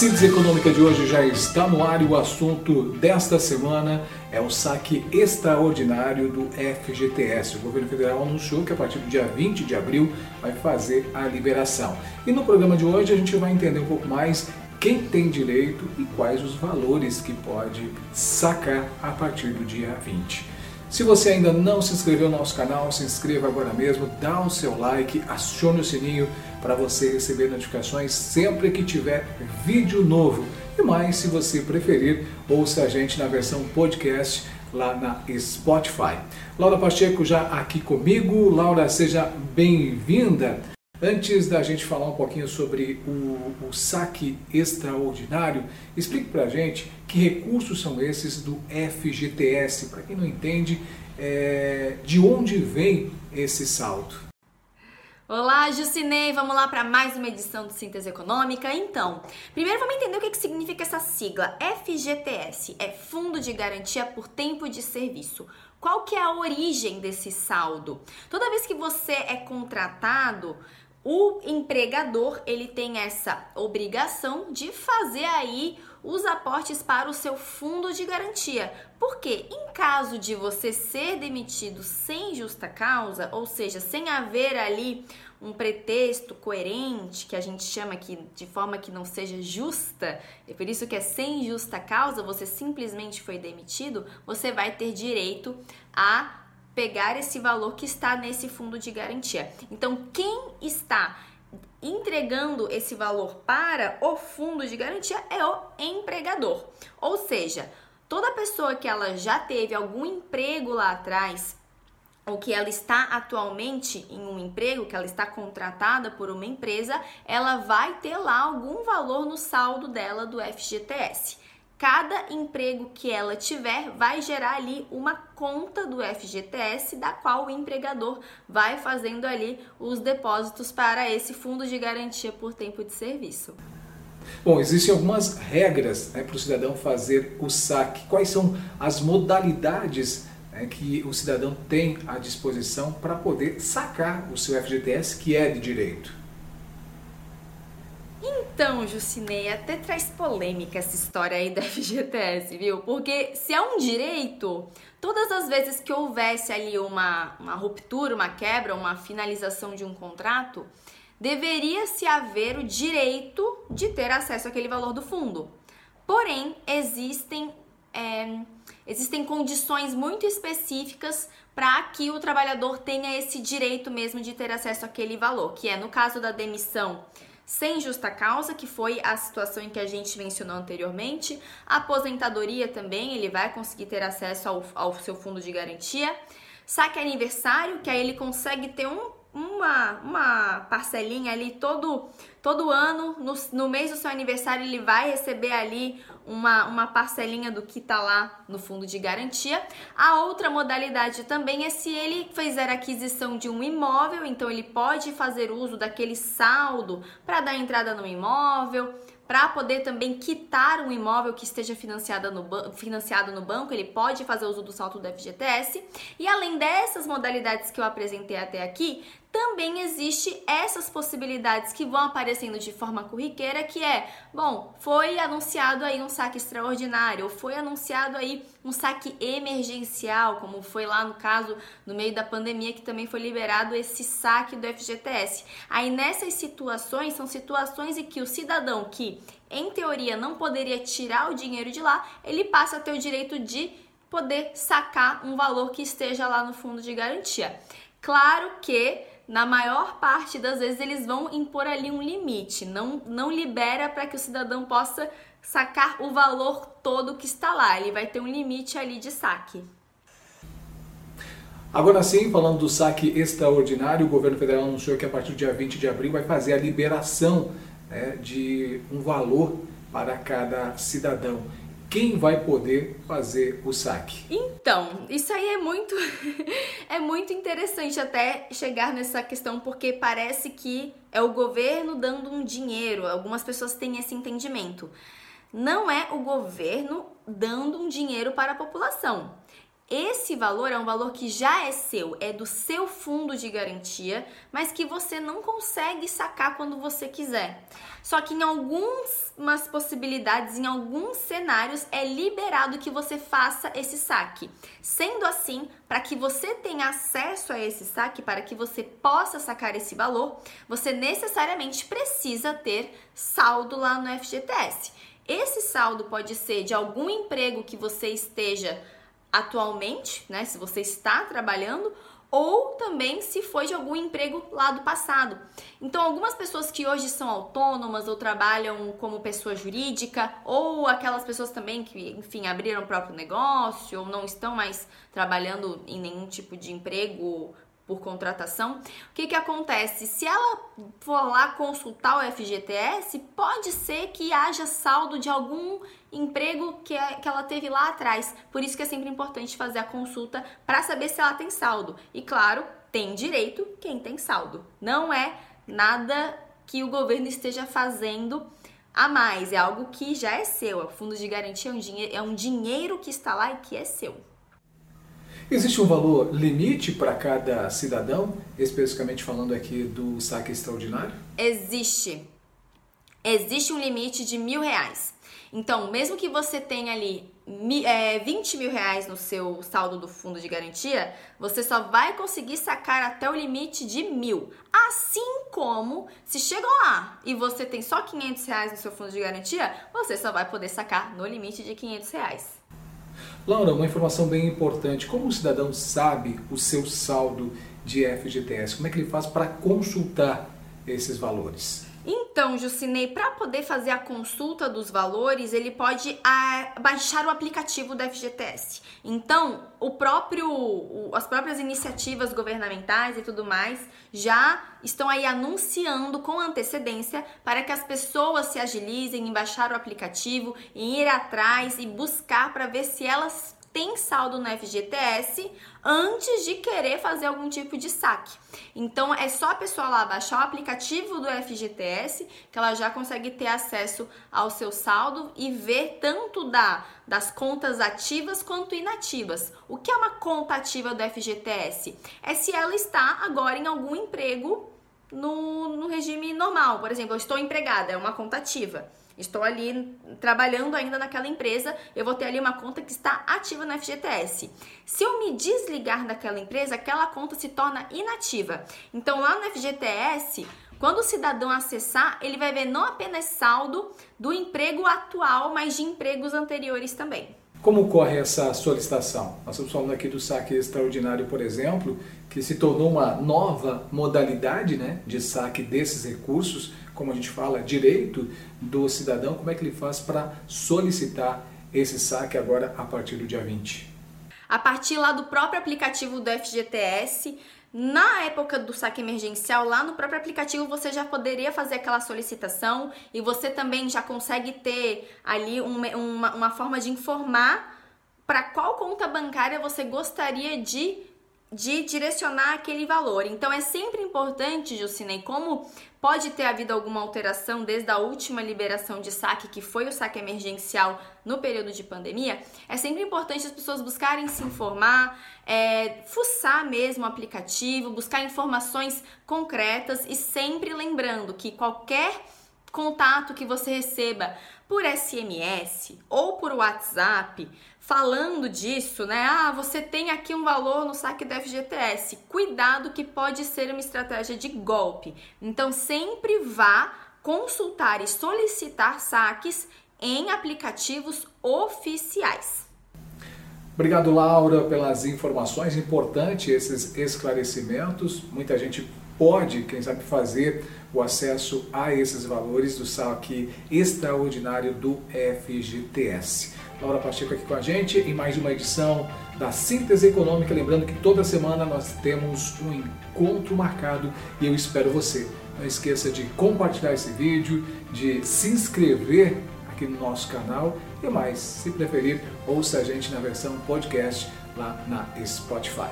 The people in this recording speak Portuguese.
Síntese Econômica de hoje já está no ar e o assunto desta semana é o saque extraordinário do FGTS. O governo federal anunciou que a partir do dia 20 de abril vai fazer a liberação. E no programa de hoje a gente vai entender um pouco mais quem tem direito e quais os valores que pode sacar a partir do dia 20. Se você ainda não se inscreveu no nosso canal, se inscreva agora mesmo, dá o seu like, acione o sininho para você receber notificações sempre que tiver vídeo novo. E mais, se você preferir, ouça a gente na versão podcast lá na Spotify. Laura Pacheco já aqui comigo. Laura, seja bem-vinda. Antes da gente falar um pouquinho sobre o, o saque extraordinário, explique para a gente que recursos são esses do FGTS. Para quem não entende, é, de onde vem esse saldo? Olá, Jucinei! Vamos lá para mais uma edição do Síntese Econômica. Então, primeiro vamos entender o que, que significa essa sigla. FGTS é Fundo de Garantia por Tempo de Serviço. Qual que é a origem desse saldo? Toda vez que você é contratado, o empregador ele tem essa obrigação de fazer aí os aportes para o seu fundo de garantia. Porque em caso de você ser demitido sem justa causa, ou seja, sem haver ali um pretexto coerente, que a gente chama aqui de forma que não seja justa, é por isso que é sem justa causa, você simplesmente foi demitido, você vai ter direito a pegar esse valor que está nesse fundo de garantia. Então, quem está entregando esse valor para o fundo de garantia é o empregador. Ou seja, toda pessoa que ela já teve algum emprego lá atrás, ou que ela está atualmente em um emprego, que ela está contratada por uma empresa, ela vai ter lá algum valor no saldo dela do FGTS cada emprego que ela tiver vai gerar ali uma conta do FGTS, da qual o empregador vai fazendo ali os depósitos para esse fundo de garantia por tempo de serviço. Bom, existem algumas regras né, para o cidadão fazer o saque. Quais são as modalidades né, que o cidadão tem à disposição para poder sacar o seu FGTS, que é de direito? Então, Jucinei, até traz polêmica essa história aí da FGTS, viu? Porque se é um direito, todas as vezes que houvesse ali uma, uma ruptura, uma quebra, uma finalização de um contrato, deveria se haver o direito de ter acesso àquele valor do fundo. Porém, existem, é, existem condições muito específicas para que o trabalhador tenha esse direito mesmo de ter acesso àquele valor, que é no caso da demissão sem justa causa, que foi a situação em que a gente mencionou anteriormente. A aposentadoria também, ele vai conseguir ter acesso ao, ao seu fundo de garantia. Saque aniversário, que aí ele consegue ter um uma, uma parcelinha ali todo, todo ano, no, no mês do seu aniversário, ele vai receber ali uma, uma parcelinha do que tá lá no fundo de garantia. A outra modalidade também é se ele fizer aquisição de um imóvel, então ele pode fazer uso daquele saldo para dar entrada no imóvel para poder também quitar um imóvel que esteja financiado no, financiado no banco, ele pode fazer uso do salto do FGTS. E além dessas modalidades que eu apresentei até aqui, também existe essas possibilidades que vão aparecendo de forma corriqueira, que é, bom, foi anunciado aí um saque extraordinário, ou foi anunciado aí um saque emergencial, como foi lá no caso, no meio da pandemia, que também foi liberado esse saque do FGTS. Aí nessas situações, são situações em que o cidadão que, em teoria, não poderia tirar o dinheiro de lá, ele passa a ter o direito de poder sacar um valor que esteja lá no fundo de garantia. Claro que na maior parte das vezes eles vão impor ali um limite, não, não libera para que o cidadão possa sacar o valor todo que está lá, ele vai ter um limite ali de saque. Agora sim, falando do saque extraordinário, o governo federal anunciou que a partir do dia 20 de abril vai fazer a liberação né, de um valor para cada cidadão quem vai poder fazer o saque? Então, isso aí é muito é muito interessante até chegar nessa questão porque parece que é o governo dando um dinheiro. Algumas pessoas têm esse entendimento. Não é o governo dando um dinheiro para a população. Esse valor é um valor que já é seu, é do seu fundo de garantia, mas que você não consegue sacar quando você quiser. Só que em algumas possibilidades, em alguns cenários, é liberado que você faça esse saque. Sendo assim, para que você tenha acesso a esse saque, para que você possa sacar esse valor, você necessariamente precisa ter saldo lá no FGTS. Esse saldo pode ser de algum emprego que você esteja atualmente, né, se você está trabalhando, ou também se foi de algum emprego lá do passado. Então, algumas pessoas que hoje são autônomas ou trabalham como pessoa jurídica, ou aquelas pessoas também que, enfim, abriram o próprio negócio ou não estão mais trabalhando em nenhum tipo de emprego por contratação, o que, que acontece? Se ela for lá consultar o FGTS, pode ser que haja saldo de algum emprego que, é, que ela teve lá atrás. Por isso que é sempre importante fazer a consulta para saber se ela tem saldo. E claro, tem direito quem tem saldo. Não é nada que o governo esteja fazendo a mais, é algo que já é seu. O fundo de garantia é é um dinheiro que está lá e que é seu. Existe um valor limite para cada cidadão, especificamente falando aqui do saque extraordinário? Existe. Existe um limite de mil reais. Então, mesmo que você tenha ali é, 20 mil reais no seu saldo do fundo de garantia, você só vai conseguir sacar até o limite de mil. Assim como, se chegou lá e você tem só 500 reais no seu fundo de garantia, você só vai poder sacar no limite de 500 reais. Laura, uma informação bem importante. Como o cidadão sabe o seu saldo de FGTS? Como é que ele faz para consultar esses valores? Então, Jucinei, para poder fazer a consulta dos valores, ele pode ah, baixar o aplicativo do FGTS. Então, o próprio, o, as próprias iniciativas governamentais e tudo mais já estão aí anunciando com antecedência para que as pessoas se agilizem em baixar o aplicativo, em ir atrás e buscar para ver se elas tem saldo no FGTS antes de querer fazer algum tipo de saque. Então é só a pessoa lá baixar o aplicativo do FGTS que ela já consegue ter acesso ao seu saldo e ver tanto da das contas ativas quanto inativas. O que é uma conta ativa do FGTS? É se ela está agora em algum emprego no, no regime normal. Por exemplo, eu estou empregada, é uma conta ativa. Estou ali trabalhando ainda naquela empresa, eu vou ter ali uma conta que está ativa no FGTS. Se eu me desligar daquela empresa, aquela conta se torna inativa. Então lá no FGTS, quando o cidadão acessar, ele vai ver não apenas saldo do emprego atual, mas de empregos anteriores também. Como ocorre essa solicitação? Nós estamos falando aqui do saque extraordinário, por exemplo, que se tornou uma nova modalidade né, de saque desses recursos, como a gente fala, direito do cidadão. Como é que ele faz para solicitar esse saque agora a partir do dia 20? A partir lá do próprio aplicativo do FGTS, na época do saque emergencial, lá no próprio aplicativo você já poderia fazer aquela solicitação e você também já consegue ter ali uma, uma, uma forma de informar para qual conta bancária você gostaria de de direcionar aquele valor. Então é sempre importante, Jucinei, como pode ter havido alguma alteração desde a última liberação de saque, que foi o saque emergencial no período de pandemia, é sempre importante as pessoas buscarem se informar, é, fuçar mesmo o aplicativo, buscar informações concretas e sempre lembrando que qualquer contato que você receba por SMS ou por WhatsApp falando disso, né? Ah, você tem aqui um valor no saque da FGTS. Cuidado que pode ser uma estratégia de golpe. Então sempre vá consultar e solicitar saques em aplicativos oficiais. Obrigado, Laura, pelas informações. Importante esses esclarecimentos. Muita gente pode, quem sabe, fazer o acesso a esses valores do saque extraordinário do FGTS. Laura Pacheco aqui com a gente em mais uma edição da Síntese Econômica. Lembrando que toda semana nós temos um encontro marcado e eu espero você. Não esqueça de compartilhar esse vídeo, de se inscrever aqui no nosso canal e mais, se preferir, ouça a gente na versão podcast lá na Spotify.